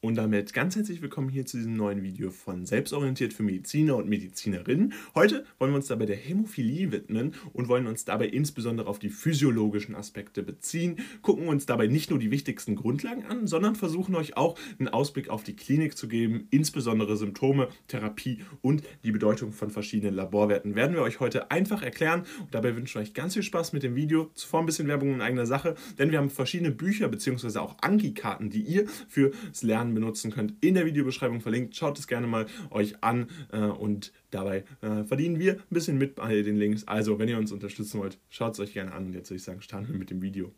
Und damit ganz herzlich willkommen hier zu diesem neuen Video von Selbstorientiert für Mediziner und Medizinerinnen. Heute wollen wir uns dabei der Hämophilie widmen und wollen uns dabei insbesondere auf die physiologischen Aspekte beziehen, gucken uns dabei nicht nur die wichtigsten Grundlagen an, sondern versuchen euch auch einen Ausblick auf die Klinik zu geben, insbesondere Symptome, Therapie und die Bedeutung von verschiedenen Laborwerten werden wir euch heute einfach erklären und dabei wünschen wir euch ganz viel Spaß mit dem Video. Zuvor ein bisschen Werbung in eigener Sache, denn wir haben verschiedene Bücher bzw. auch Anki-Karten, die ihr fürs Lernen Lernen benutzen könnt, in der Videobeschreibung verlinkt. Schaut es gerne mal euch an äh, und dabei äh, verdienen wir ein bisschen mit bei den Links. Also, wenn ihr uns unterstützen wollt, schaut es euch gerne an. Und jetzt würde ich sagen, starten wir mit dem Video.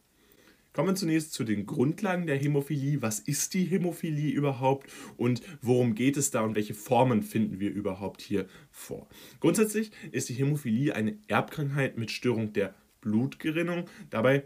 Kommen wir zunächst zu den Grundlagen der Hämophilie. Was ist die Hämophilie überhaupt und worum geht es da und welche Formen finden wir überhaupt hier vor? Grundsätzlich ist die Hämophilie eine Erbkrankheit mit Störung der Blutgerinnung. Dabei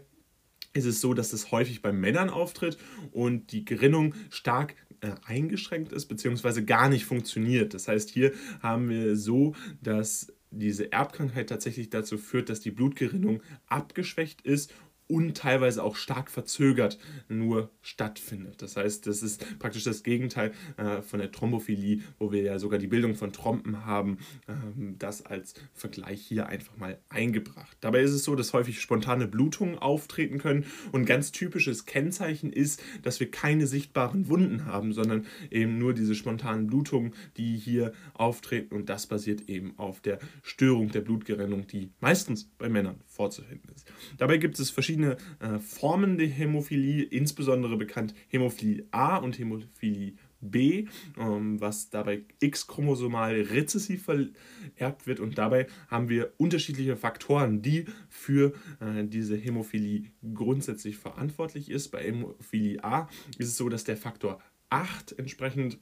ist es so, dass es häufig bei Männern auftritt und die Gerinnung stark äh, eingeschränkt ist bzw. gar nicht funktioniert. Das heißt, hier haben wir so, dass diese Erbkrankheit tatsächlich dazu führt, dass die Blutgerinnung abgeschwächt ist und teilweise auch stark verzögert nur stattfindet. Das heißt, das ist praktisch das Gegenteil äh, von der Thrombophilie, wo wir ja sogar die Bildung von Trompen haben. Ähm, das als Vergleich hier einfach mal eingebracht. Dabei ist es so, dass häufig spontane Blutungen auftreten können und ganz typisches Kennzeichen ist, dass wir keine sichtbaren Wunden haben, sondern eben nur diese spontanen Blutungen, die hier auftreten und das basiert eben auf der Störung der Blutgerinnung, die meistens bei Männern vorzufinden ist. Dabei gibt es verschiedene verschiedene äh, Formen der Hämophilie, insbesondere bekannt Hämophilie A und Hämophilie B, ähm, was dabei X-chromosomal rezessiv vererbt wird. Und dabei haben wir unterschiedliche Faktoren, die für äh, diese Hämophilie grundsätzlich verantwortlich ist. Bei Hämophilie A ist es so, dass der Faktor 8 entsprechend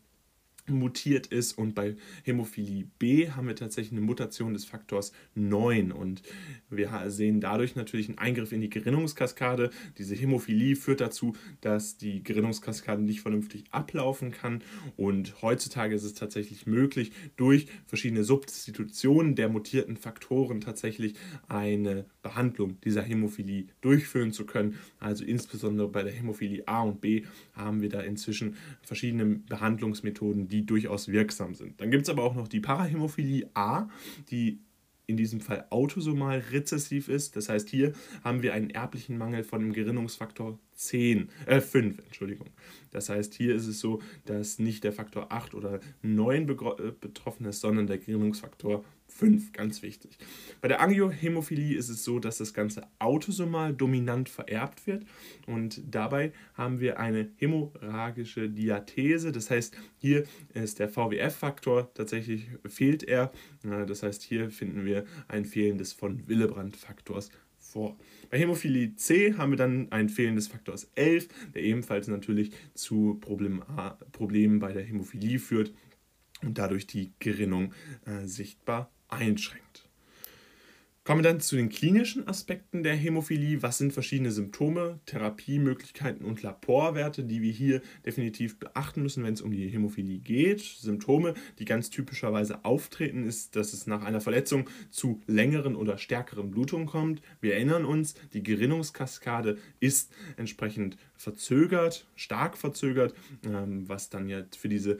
mutiert ist und bei Hämophilie B haben wir tatsächlich eine Mutation des Faktors 9 und wir sehen dadurch natürlich einen Eingriff in die Gerinnungskaskade. Diese Hämophilie führt dazu, dass die Gerinnungskaskade nicht vernünftig ablaufen kann und heutzutage ist es tatsächlich möglich, durch verschiedene Substitutionen der mutierten Faktoren tatsächlich eine Behandlung dieser Hämophilie durchführen zu können. Also insbesondere bei der Hämophilie A und B haben wir da inzwischen verschiedene Behandlungsmethoden, die durchaus wirksam sind. Dann gibt es aber auch noch die Parahämophilie A, die in diesem Fall autosomal rezessiv ist. Das heißt, hier haben wir einen erblichen Mangel von dem Gerinnungsfaktor 10, äh 5, Entschuldigung. Das heißt, hier ist es so, dass nicht der Faktor 8 oder 9 äh, betroffen ist, sondern der Gerinnungsfaktor 5, ganz wichtig. Bei der Angiohämophilie ist es so, dass das Ganze autosomal dominant vererbt wird und dabei haben wir eine hämorrhagische Diathese. Das heißt, hier ist der VWF-Faktor tatsächlich fehlt er. Das heißt, hier finden wir ein Fehlen des von Willebrand-Faktors vor. Bei Hämophilie C haben wir dann ein Fehlen des Faktors 11, der ebenfalls natürlich zu Problem, Problemen bei der Hämophilie führt und dadurch die Gerinnung äh, sichtbar einschränkt. Kommen wir dann zu den klinischen Aspekten der Hämophilie. Was sind verschiedene Symptome, Therapiemöglichkeiten und Laborwerte, die wir hier definitiv beachten müssen, wenn es um die Hämophilie geht? Symptome, die ganz typischerweise auftreten, ist, dass es nach einer Verletzung zu längeren oder stärkeren Blutungen kommt. Wir erinnern uns, die Gerinnungskaskade ist entsprechend verzögert, stark verzögert, ähm, was dann ja für diese äh,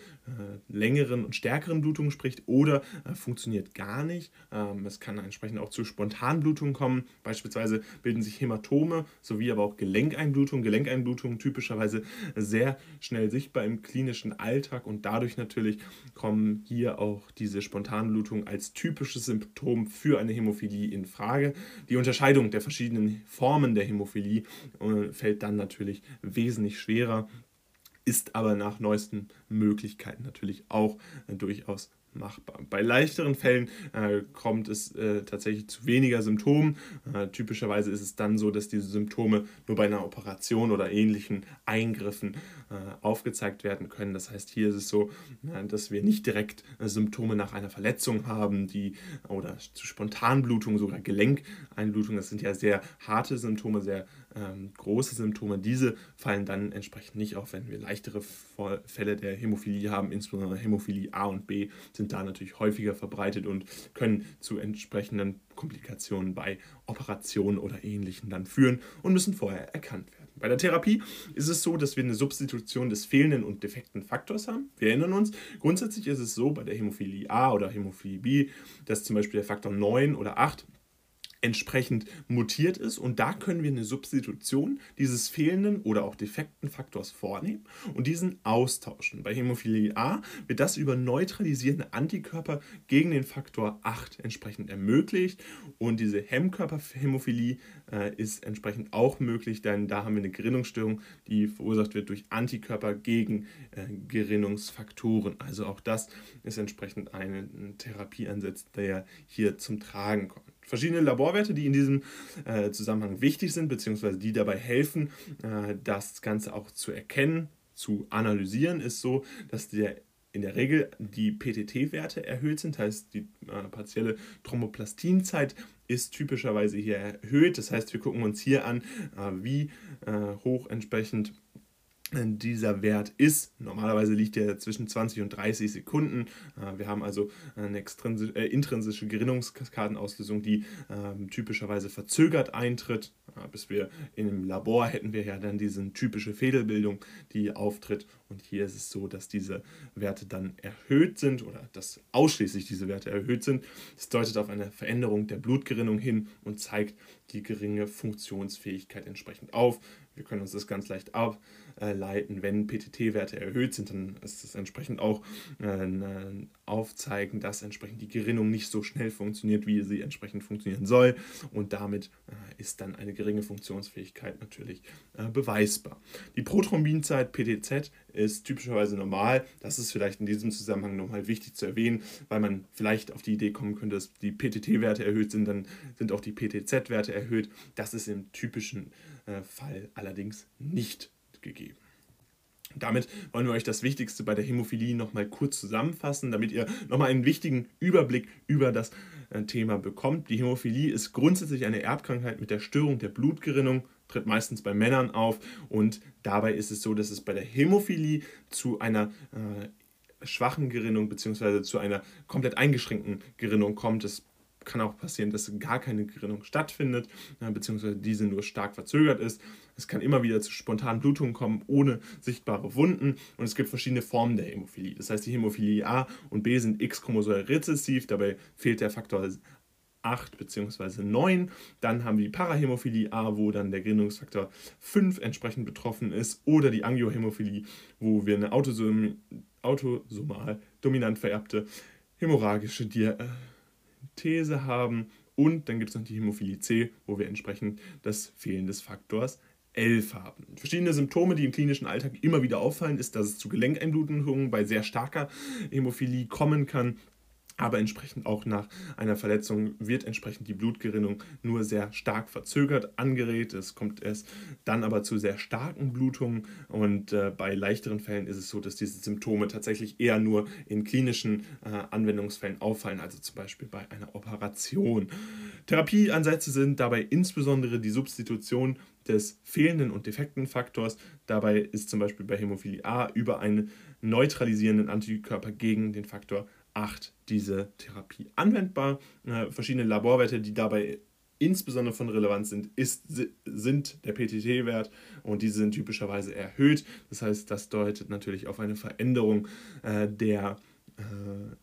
längeren und stärkeren Blutungen spricht oder äh, funktioniert gar nicht. Ähm, es kann entsprechend auch zu Spontanblutungen kommen. Beispielsweise bilden sich Hämatome sowie aber auch Gelenkeinblutungen. Gelenkeinblutungen typischerweise sehr schnell sichtbar im klinischen Alltag und dadurch natürlich kommen hier auch diese Spontanblutungen als typisches Symptom für eine Hämophilie in Frage. Die Unterscheidung der verschiedenen Formen der Hämophilie äh, fällt dann natürlich wesentlich schwerer, ist aber nach neuesten Möglichkeiten natürlich auch äh, durchaus machbar. Bei leichteren Fällen äh, kommt es äh, tatsächlich zu weniger Symptomen. Äh, typischerweise ist es dann so, dass diese Symptome nur bei einer Operation oder ähnlichen Eingriffen äh, aufgezeigt werden können. Das heißt, hier ist es so, äh, dass wir nicht direkt äh, Symptome nach einer Verletzung haben, die oder zu Spontanblutung, sogar Gelenkeinblutung. Das sind ja sehr harte Symptome, sehr ähm, große Symptome. Diese fallen dann entsprechend nicht auf, wenn wir leichtere Fälle der Hämophilie haben, insbesondere Hämophilie A und B sind da natürlich häufiger verbreitet und können zu entsprechenden Komplikationen bei Operationen oder ähnlichen dann führen und müssen vorher erkannt werden. Bei der Therapie ist es so, dass wir eine Substitution des fehlenden und defekten Faktors haben. Wir erinnern uns, grundsätzlich ist es so bei der Hämophilie A oder Hämophilie B, dass zum Beispiel der Faktor 9 oder 8 entsprechend mutiert ist. Und da können wir eine Substitution dieses fehlenden oder auch defekten Faktors vornehmen und diesen austauschen. Bei Hämophilie A wird das über neutralisierende Antikörper gegen den Faktor 8 entsprechend ermöglicht. Und diese Hemmkörperhämophilie äh, ist entsprechend auch möglich, denn da haben wir eine Gerinnungsstörung, die verursacht wird durch Antikörper gegen äh, Gerinnungsfaktoren. Also auch das ist entsprechend ein Therapieansatz, der hier zum Tragen kommt verschiedene Laborwerte, die in diesem äh, Zusammenhang wichtig sind, beziehungsweise die dabei helfen, äh, das Ganze auch zu erkennen, zu analysieren, ist so, dass der in der Regel die PTT-Werte erhöht sind, heißt die äh, partielle Thromboplastinzeit ist typischerweise hier erhöht. Das heißt, wir gucken uns hier an, äh, wie äh, hoch entsprechend dieser Wert ist. Normalerweise liegt er zwischen 20 und 30 Sekunden. Äh, wir haben also eine äh, intrinsische Gerinnungskaskadenauslösung, die äh, typischerweise verzögert eintritt. Äh, bis wir im Labor hätten wir ja dann diese typische Fädelbildung, die auftritt. Und hier ist es so, dass diese Werte dann erhöht sind oder dass ausschließlich diese Werte erhöht sind. Das deutet auf eine Veränderung der Blutgerinnung hin und zeigt die geringe Funktionsfähigkeit entsprechend auf. Wir können uns das ganz leicht ableiten. Wenn PTT-Werte erhöht sind, dann ist das entsprechend auch äh, ein Aufzeigen, dass entsprechend die Gerinnung nicht so schnell funktioniert, wie sie entsprechend funktionieren soll. Und damit äh, ist dann eine geringe Funktionsfähigkeit natürlich äh, beweisbar. Die Prothrombinzeit PTZ ist typischerweise normal. Das ist vielleicht in diesem Zusammenhang nochmal wichtig zu erwähnen, weil man vielleicht auf die Idee kommen könnte, dass die PTT-Werte erhöht sind, dann sind auch die PTZ-Werte erhöht. Das ist im typischen Fall allerdings nicht gegeben. Damit wollen wir euch das Wichtigste bei der Hämophilie nochmal kurz zusammenfassen, damit ihr nochmal einen wichtigen Überblick über das äh, Thema bekommt. Die Hämophilie ist grundsätzlich eine Erbkrankheit mit der Störung der Blutgerinnung, tritt meistens bei Männern auf und dabei ist es so, dass es bei der Hämophilie zu einer äh, schwachen Gerinnung bzw. zu einer komplett eingeschränkten Gerinnung kommt. Es kann auch passieren, dass gar keine Gerinnung stattfindet, äh, beziehungsweise diese nur stark verzögert ist. Es kann immer wieder zu spontanen Blutungen kommen, ohne sichtbare Wunden. Und es gibt verschiedene Formen der Hämophilie. Das heißt, die Hämophilie A und B sind X-Chromosol rezessiv, dabei fehlt der Faktor 8 bzw. 9. Dann haben wir die Parahämophilie A, wo dann der Gerinnungsfaktor 5 entsprechend betroffen ist. Oder die Angiohämophilie, wo wir eine autosom autosomal dominant vererbte hämorrhagische Diagnose äh, These haben. Und dann gibt es noch die Hämophilie C, wo wir entsprechend das Fehlen des Faktors 11 haben. Verschiedene Symptome, die im klinischen Alltag immer wieder auffallen, ist, dass es zu Gelenkeinblutungen bei sehr starker Hämophilie kommen kann aber entsprechend auch nach einer Verletzung wird entsprechend die Blutgerinnung nur sehr stark verzögert angeregt. Es kommt erst dann aber zu sehr starken Blutungen und äh, bei leichteren Fällen ist es so, dass diese Symptome tatsächlich eher nur in klinischen äh, Anwendungsfällen auffallen, also zum Beispiel bei einer Operation. Therapieansätze sind dabei insbesondere die Substitution des fehlenden und defekten Faktors. Dabei ist zum Beispiel bei Hämophilie A über einen neutralisierenden Antikörper gegen den Faktor 8 diese Therapie anwendbar. Äh, verschiedene Laborwerte, die dabei insbesondere von Relevanz sind, ist, sind der PTT-Wert und diese sind typischerweise erhöht. Das heißt, das deutet natürlich auf eine Veränderung äh, der äh,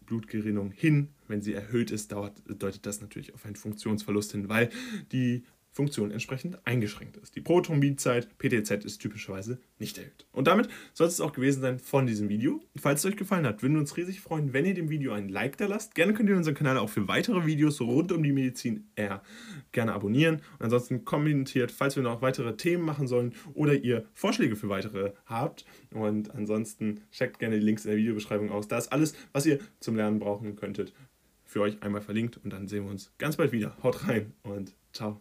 Blutgerinnung hin. Wenn sie erhöht ist, dauert, deutet das natürlich auf einen Funktionsverlust hin, weil die Funktion entsprechend eingeschränkt ist. Die Prothrombinzeit, PTZ, ist typischerweise nicht erhöht. Und damit soll es auch gewesen sein von diesem Video. Falls es euch gefallen hat, würden wir uns riesig freuen, wenn ihr dem Video einen Like da lasst. Gerne könnt ihr unseren Kanal auch für weitere Videos rund um die Medizin eher gerne abonnieren. Und ansonsten kommentiert, falls wir noch weitere Themen machen sollen oder ihr Vorschläge für weitere habt. Und ansonsten checkt gerne die Links in der Videobeschreibung aus. Da ist alles, was ihr zum Lernen brauchen könntet, für euch einmal verlinkt. Und dann sehen wir uns ganz bald wieder. Haut rein und ciao.